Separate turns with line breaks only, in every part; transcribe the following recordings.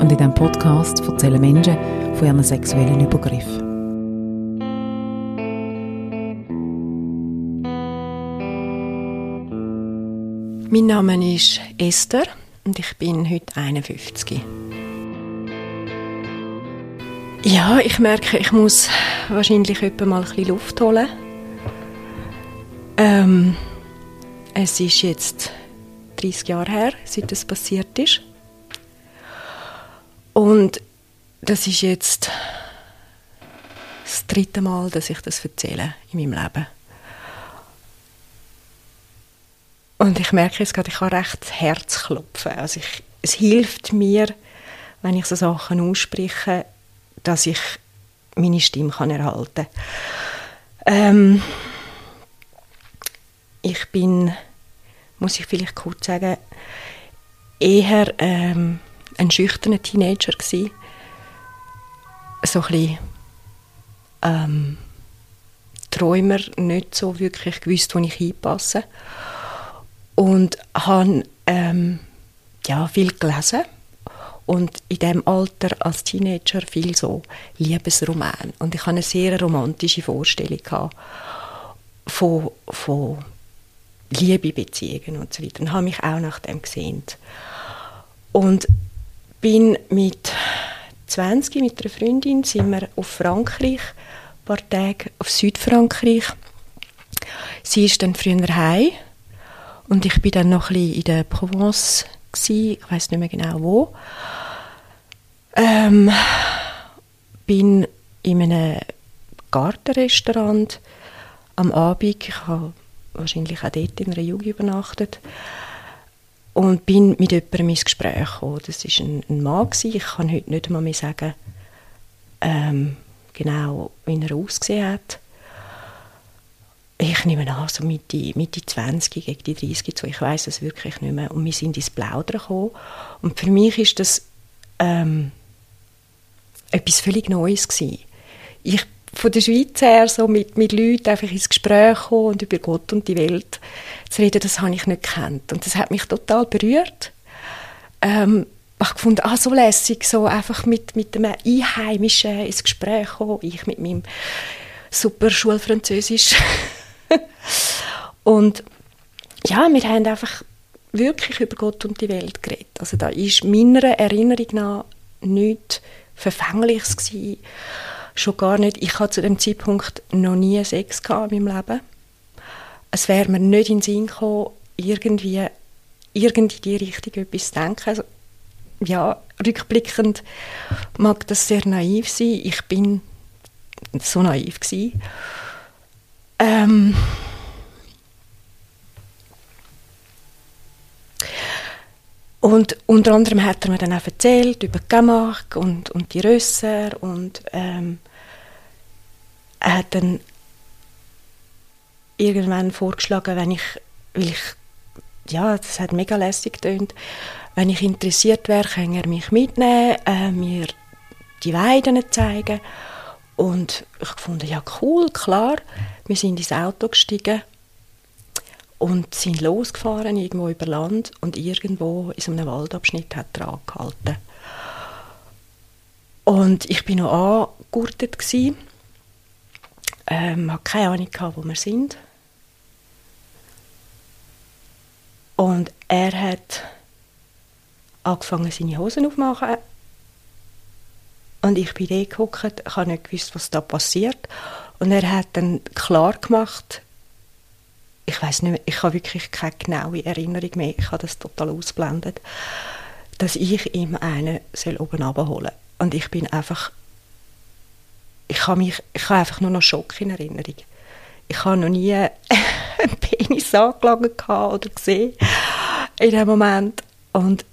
und in diesem Podcast erzählen Menschen von ihren sexuellen Übergriffen.
Mein Name ist Esther und ich bin heute 51. Ja, ich merke, ich muss wahrscheinlich etwa mal ein bisschen Luft holen. Ähm, es ist jetzt 30 Jahre her, seit das passiert ist. Und das ist jetzt das dritte Mal, dass ich das erzähle in meinem Leben. Und ich merke jetzt gerade, ich habe recht Herzklopfen. Also ich, es hilft mir, wenn ich so Sachen ausspreche, dass ich meine Stimme kann erhalten kann. Ähm, ich bin, muss ich vielleicht kurz sagen, eher ähm, ein schüchterner Teenager gewesen. So ein bisschen ähm, Träumer, nicht so wirklich gewusst, wo ich hinpasse. Und habe ähm, ja, viel gelesen und in dem Alter als Teenager viel so Liebesroman und ich hatte eine sehr romantische Vorstellung von, von Liebebeziehungen und so weiter und habe mich auch nach dem gesehnt und bin mit 20 mit einer Freundin sind wir auf Frankreich, ein paar Tage auf Südfrankreich. Sie ist dann früher heim und ich bin dann noch ein bisschen in der Provence gewesen, ich weiß nicht mehr genau wo. Ähm, bin in einem Gartenrestaurant am Abend, ich habe wahrscheinlich auch dort in einer Jugend übernachtet, und bin mit jemandem ins Gespräch gekommen. Das war ein, ein Mann, gewesen. ich kann heute nicht einmal mehr sagen, ähm, genau, wie er ausgesehen hat. Ich nehme an, so Mitte, Mitte 20, gegen die 30 so, ich weiß es wirklich nicht mehr. Und wir sind ins Plaudern gekommen. Und für mich ist das ähm, etwas völlig Neues gewesen. Ich von der Schweiz her so mit, mit Leuten einfach ins Gespräch kommen und über Gott und die Welt zu reden, das habe ich nicht gekannt. Und das hat mich total berührt. Ähm, ich habe gefunden, ah, so lässig, so einfach mit, mit einem Einheimischen ins Gespräch kommen, ich mit meinem super Schulfranzösisch. und ja, wir haben einfach wirklich über Gott und die Welt geredet. Also da ist meiner Erinnerung nach nichts Verfängliches gewesen schon gar nicht. Ich hatte zu dem Zeitpunkt noch nie Sex in meinem Leben. Es wäre mir nicht in den Sinn gekommen, irgendwie, irgendwie in die Richtung etwas zu denken. Also, ja, rückblickend mag das sehr naiv sein. Ich bin so naiv gewesen. Ähm, Und unter anderem hat er mir dann auch erzählt über Camargue und, und die Rösser und ähm, er hat dann irgendwann vorgeschlagen, wenn ich, weil ich, ja, das hat mega lässig getönt, wenn ich interessiert wäre, kann er mich mitnehmen, äh, mir die Weiden zeigen. Und ich fand ja cool, klar, wir sind ins Auto gestiegen und sind losgefahren, irgendwo über Land und irgendwo in so einem Waldabschnitt hat er angehalten. Und ich bin noch angegurtet ähm, hatte keine Ahnung, wo wir sind. Und er hat angefangen, seine Hosen aufzumachen. Und ich bin da gehockt, ich habe nicht gewusst, was da passiert. Und er hat dann klar gemacht, ich weiß nicht mehr, ich habe wirklich keine genaue Erinnerung mehr, ich habe das total ausblendet, dass ich ihm einen soll oben abholen. Und ich bin einfach, ich habe mich, ich habe einfach nur noch Schock in Erinnerung. Ich habe noch nie einen Penis angelagert oder gesehen in dem Moment. Und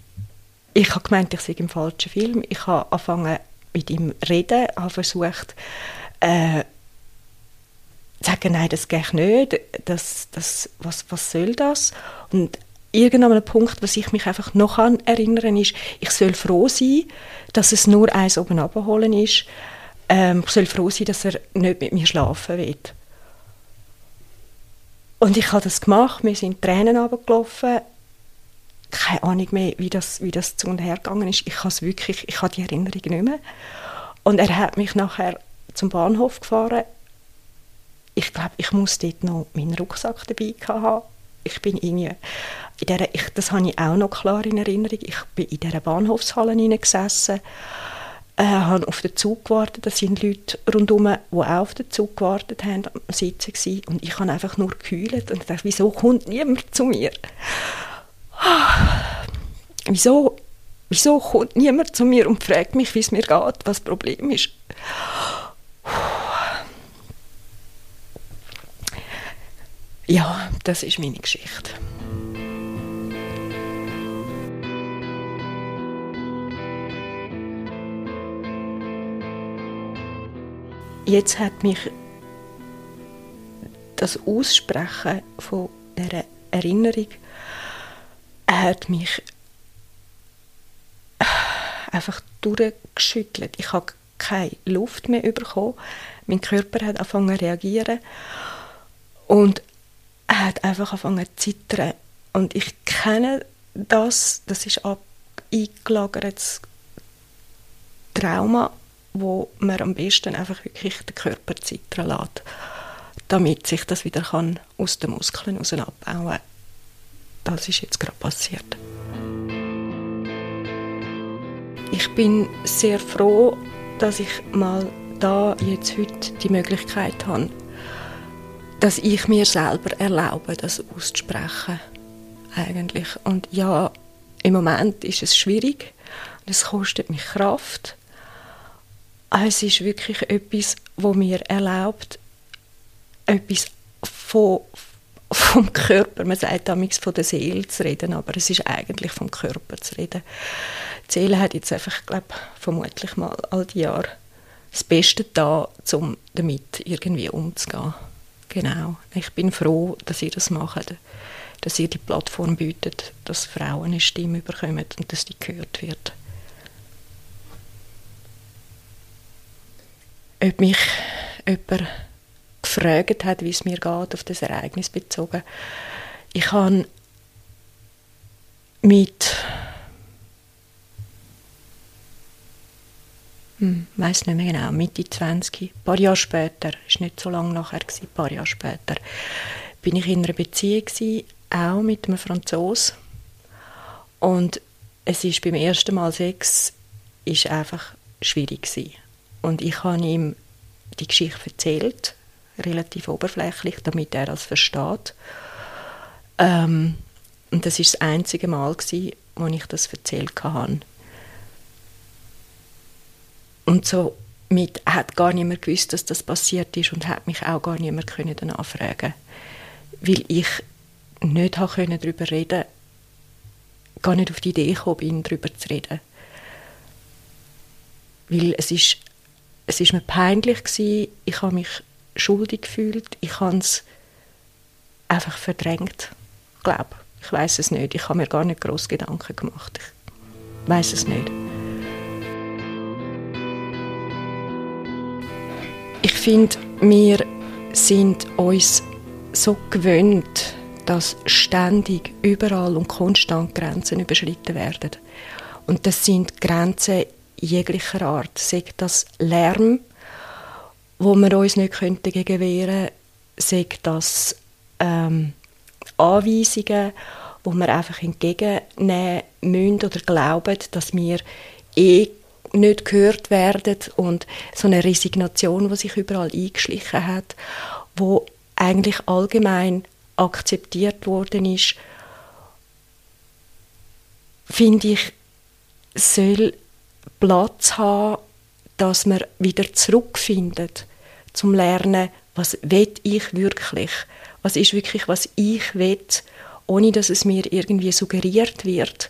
ich habe gemeint, ich sei im falschen Film. Ich habe angefangen, mit ihm reden, habe versucht, äh, zu sagen, nein, das geht nicht, das, das, was, was soll das? Und irgendein Punkt, was ich mich einfach noch an erinnern ist, ich soll froh sein, dass es nur eins oben abholen ist. Ähm, ich soll froh sein, dass er nicht mit mir schlafen will. Und ich habe das gemacht, mir sind Tränen runtergelaufen. Keine Ahnung mehr, wie das, wie das zu und her gegangen ist. Ich habe wirklich, ich habe die Erinnerung nicht mehr. Und er hat mich nachher zum Bahnhof gefahren. Ich glaube, ich muss dort noch meinen Rucksack dabei haben. Ich bin irgendwie, in der, ich, das habe ich auch noch klar in Erinnerung, ich bin in dieser Bahnhofshalle gesessen äh, habe auf den Zug gewartet. Da sind Leute rundherum, die auch auf den Zug gewartet haben, am Sitzen gewesen. Und ich habe einfach nur gekühlt und dachte, wieso kommt niemand zu mir? Wieso, wieso kommt niemand zu mir und fragt mich, wie es mir geht, was das Problem ist? Ja, das ist meine Geschichte. Jetzt hat mich das Aussprechen von dieser Erinnerung hat mich einfach durchgeschüttelt. Ich habe keine Luft mehr bekommen. Mein Körper hat angefangen zu reagieren und er hat einfach angefangen zu zittern. Und ich kenne das, das ist eingelagertes Trauma wo man am besten einfach wirklich den Körper zittern lässt, damit sich das wieder kann aus den Muskeln raus abbauen kann. Das ist jetzt gerade passiert. Ich bin sehr froh, dass ich mal da jetzt heute die Möglichkeit habe, dass ich mir selber erlaube, das auszusprechen. Eigentlich. Und ja, im Moment ist es schwierig. Es kostet mich Kraft. Ah, es ist wirklich etwas, wo mir erlaubt, etwas von, vom Körper, man sagt damals von der Seele zu reden, aber es ist eigentlich vom Körper zu reden. Die Seele hat jetzt einfach, glaube vermutlich mal all die Jahre das Beste da, um damit irgendwie umzugehen. Genau. Ich bin froh, dass ihr das macht, dass ihr die Plattform bietet, dass Frauen eine Stimme bekommen und dass die gehört wird. Ob mich jemand gefragt hat, wie es mir geht, auf das Ereignis bezogen. Ich habe mit hm, weiß nicht mehr genau, Mitte 20, ein paar Jahre später, ist nicht so lange nachher, ein paar Jahre später, bin ich in einer Beziehung gewesen, auch mit einem Franzosen. Und es ist beim ersten Mal Sex ist einfach schwierig gewesen. Und ich habe ihm die Geschichte erzählt, relativ oberflächlich, damit er das versteht. Ähm, und das ist das einzige Mal, gewesen, wo ich das erzählt habe. Und so mit hat gar niemand gewusst, dass das passiert ist und hat mich auch gar niemand können danach fragen, weil ich nicht habe darüber reden, gar nicht auf die Idee gekommen bin, darüber zu reden, weil es ist es ist mir peinlich gewesen, ich habe mich schuldig gefühlt, ich habe es einfach verdrängt, glaube ich weiß es nicht, ich habe mir gar nicht groß Gedanken gemacht, ich weiß es nicht. Ich finde, wir sind uns so gewöhnt, dass ständig überall und konstant Grenzen überschritten werden. Und das sind Grenzen jeglicher Art. Sei das Lärm, wo wir uns nicht könnten gegen wehren sei das ähm, Anweisungen, wo wir einfach entgegennehmen müssen oder glauben, dass wir eh nicht gehört werden und so eine Resignation, die sich überall eingeschlichen hat, wo eigentlich allgemein akzeptiert worden ist, finde ich, soll Platz haben, dass man wieder zurückfindet zum Lernen, was will ich wirklich, was ist wirklich, was ich will, ohne dass es mir irgendwie suggeriert wird,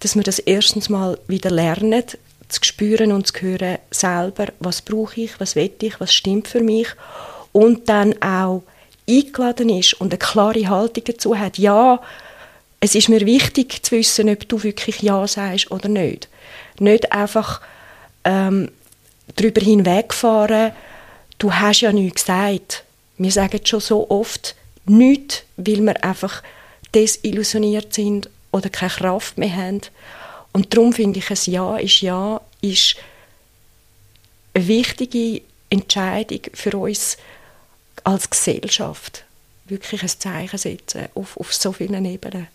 dass wir das erstens mal wieder lernen, zu spüren und zu hören selber, was brauche ich, was will ich, was stimmt für mich und dann auch eingeladen ist und eine klare Haltung dazu hat, ja, es ist mir wichtig zu wissen, ob du wirklich Ja sagst oder nicht. Nicht einfach ähm, darüber hinwegfahren, du hast ja nichts gesagt. Wir sagen schon so oft nichts, weil wir einfach desillusioniert sind oder keine Kraft mehr haben. Und darum finde ich, ein Ja ist Ja, ist eine wichtige Entscheidung für uns als Gesellschaft. Wirklich ein Zeichen setzen auf, auf so vielen Ebenen.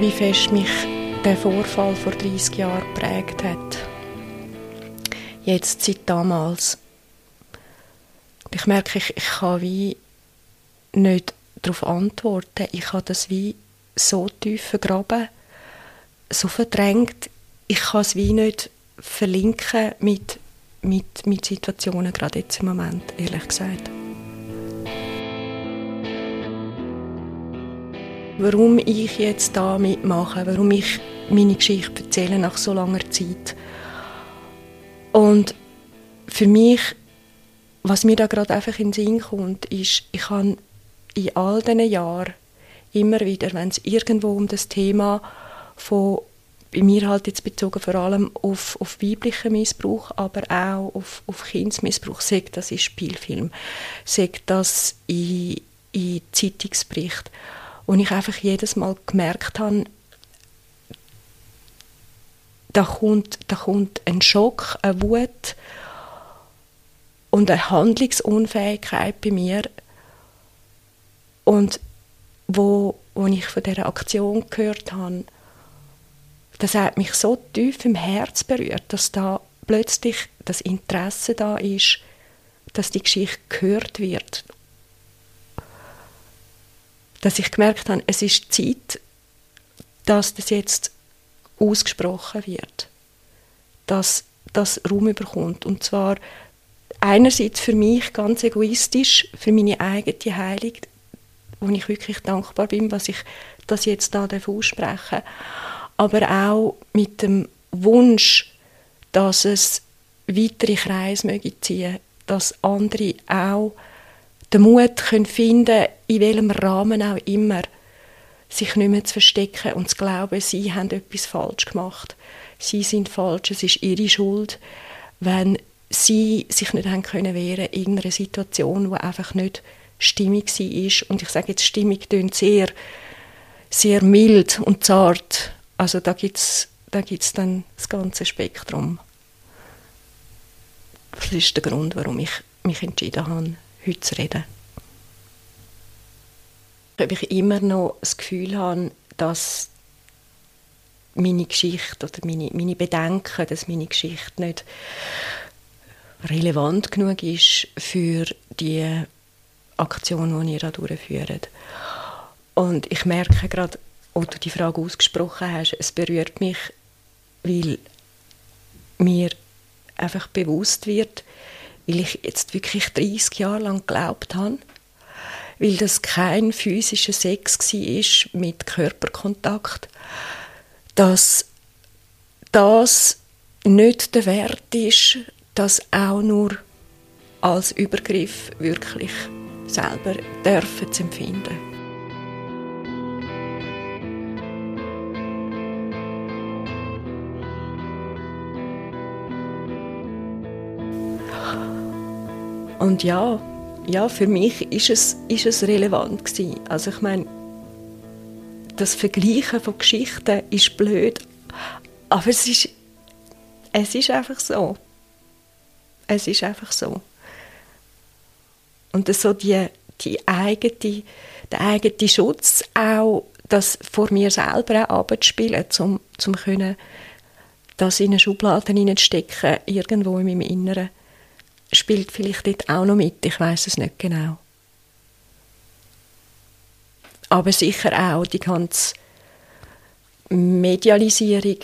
Wie fest mich der Vorfall vor 30 Jahren geprägt hat. Jetzt seit damals. Ich merke, ich, ich kann wie nicht darauf antworten. Ich habe das wie so tief vergraben, so verdrängt. Ich kann es wie nicht verlinken mit, mit, mit Situationen, gerade jetzt im Moment, ehrlich gesagt. Warum ich jetzt da mitmache, warum ich meine Geschichte erzähle nach so langer Zeit. Und für mich, was mir da gerade einfach in den Sinn kommt, ist, ich habe in all diesen Jahren immer wieder, wenn es irgendwo um das Thema von bei mir halt jetzt bezogen vor allem auf, auf weiblichen Missbrauch, aber auch auf, auf Kindsmissbrauch, sagt das in Spielfilm, sagt das in, in Zeitungsberichten und ich einfach jedes Mal gemerkt habe, da kommt, da kommt ein Schock, eine Wut und eine Handlungsunfähigkeit bei mir. Und wo, wo ich von dieser Aktion gehört habe, das hat mich so tief im Herz berührt, dass da plötzlich das Interesse da ist, dass die Geschichte gehört wird dass ich gemerkt habe, es ist Zeit, dass das jetzt ausgesprochen wird, dass das Raum überkommt. Und zwar einerseits für mich ganz egoistisch, für meine eigene Heilung, wo ich wirklich dankbar bin, was ich das jetzt da aussprechen. Aber auch mit dem Wunsch, dass es weitere Kreise möge ziehen, dass andere auch den Mut können finden in welchem Rahmen auch immer, sich nicht mehr zu verstecken und zu glauben, sie haben etwas falsch gemacht. Sie sind falsch, es ist ihre Schuld, wenn sie sich nicht haben können wehren in irgendeiner Situation, wo einfach nicht stimmig war. Und ich sage jetzt, stimmig klingt sehr, sehr mild und zart. Also da gibt es da gibt's dann das ganze Spektrum. Das ist der Grund, warum ich mich entschieden habe, heute zu reden. Ob ich immer noch das Gefühl habe, dass meine Geschichte oder meine, meine Bedenken, dass meine Geschichte nicht relevant genug ist für die Aktion, die ihr da durchführt. Und ich merke gerade, als du die Frage ausgesprochen hast, es berührt mich, weil mir einfach bewusst wird, weil ich jetzt wirklich 30 Jahre lang geglaubt habe, weil das kein physischer Sex war mit Körperkontakt, dass das nicht der Wert ist, das auch nur als Übergriff wirklich selber dürfen zu empfinden. Und ja, ja, für mich ist es, ist es relevant gewesen. Also ich meine, das Vergleichen von Geschichten ist blöd, aber es ist, es ist einfach so. Es ist einfach so. Und so die, die eigene, der eigene Schutz auch, das vor mir selber auch abzuspielen, um, um können, das in eine Schublade hineinzustecken, irgendwo in meinem Inneren spielt vielleicht dort auch noch mit, ich weiß es nicht genau. Aber sicher auch die ganze Medialisierung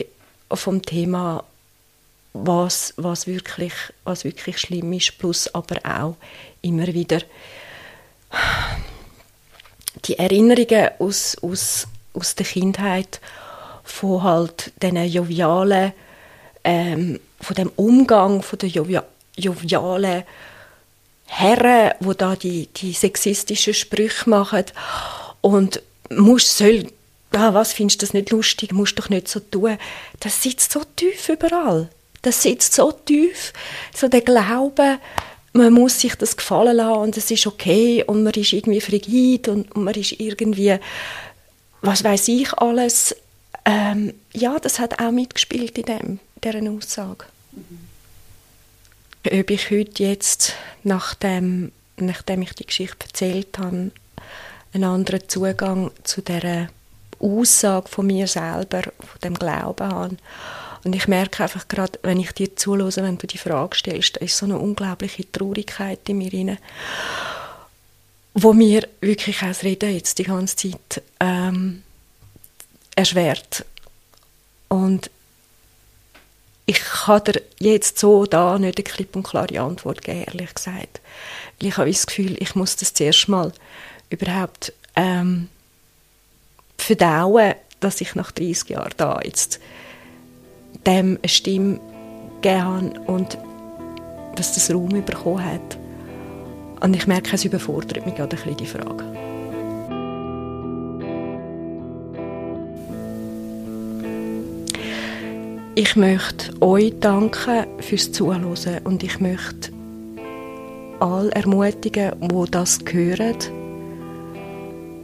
vom Thema, was, was, wirklich, was wirklich schlimm ist, plus aber auch immer wieder die Erinnerungen aus, aus, aus der Kindheit von halt diesen jovialen, ähm, von dem Umgang von der jovialen Herren, wo da die, die sexistischen Sprüche machen und muss soll ah, was findest du das nicht lustig, musst doch nicht so tun. Das sitzt so tief überall. Das sitzt so tief, so der Glaube, man muss sich das gefallen lassen und es ist okay und man ist irgendwie frigid und, man ist irgendwie, was weiß ich alles. Ähm, ja, das hat auch mitgespielt in dem, dieser Aussage. Mhm. Ob ich heute jetzt, nachdem, nachdem ich die Geschichte erzählt habe, einen anderen Zugang zu dieser Aussage von mir selber, von dem Glauben habe. Und ich merke einfach gerade, wenn ich dir zuhöre, wenn du die Frage stellst, ist so eine unglaubliche Traurigkeit in mir rein, wo mir wirklich auch das Reden jetzt die ganze Zeit ähm, erschwert. Und ich kann dir jetzt so da nicht eine klipp und klare Antwort geben, ehrlich gesagt. ich habe das Gefühl, ich muss das zuerst mal überhaupt ähm, verdauen, dass ich nach 30 Jahren da jetzt dem eine Stimme gegeben habe und dass das Raum bekommen hat. Und ich merke, es überfordert mich gerade ein bisschen die Frage. Ich möchte euch danken fürs Zuhören und ich möchte alle ermutigen, die das hören,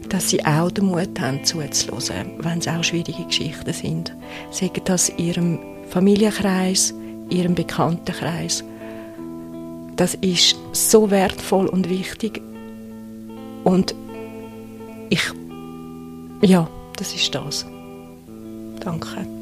dass sie auch den Mut haben, zuzuhören, wenn es auch schwierige Geschichten sind. Sagen das in ihrem Familienkreis, ihrem Bekanntenkreis. Das ist so wertvoll und wichtig. Und ich, ja, das ist das. Danke.